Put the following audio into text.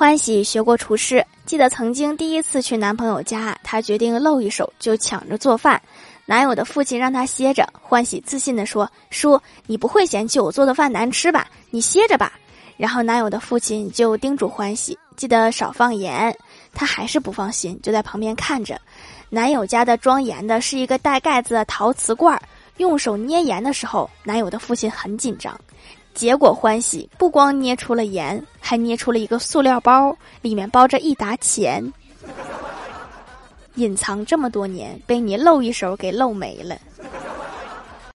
欢喜学过厨师，记得曾经第一次去男朋友家，她决定露一手，就抢着做饭。男友的父亲让她歇着，欢喜自信地说：“叔，你不会嫌弃我做的饭难吃吧？你歇着吧。”然后男友的父亲就叮嘱欢喜，记得少放盐。她还是不放心，就在旁边看着。男友家的装盐的是一个带盖子的陶瓷罐儿，用手捏盐的时候，男友的父亲很紧张。结果欢喜不光捏出了盐，还捏出了一个塑料包，里面包着一沓钱。隐藏这么多年，被你露一手给露没了。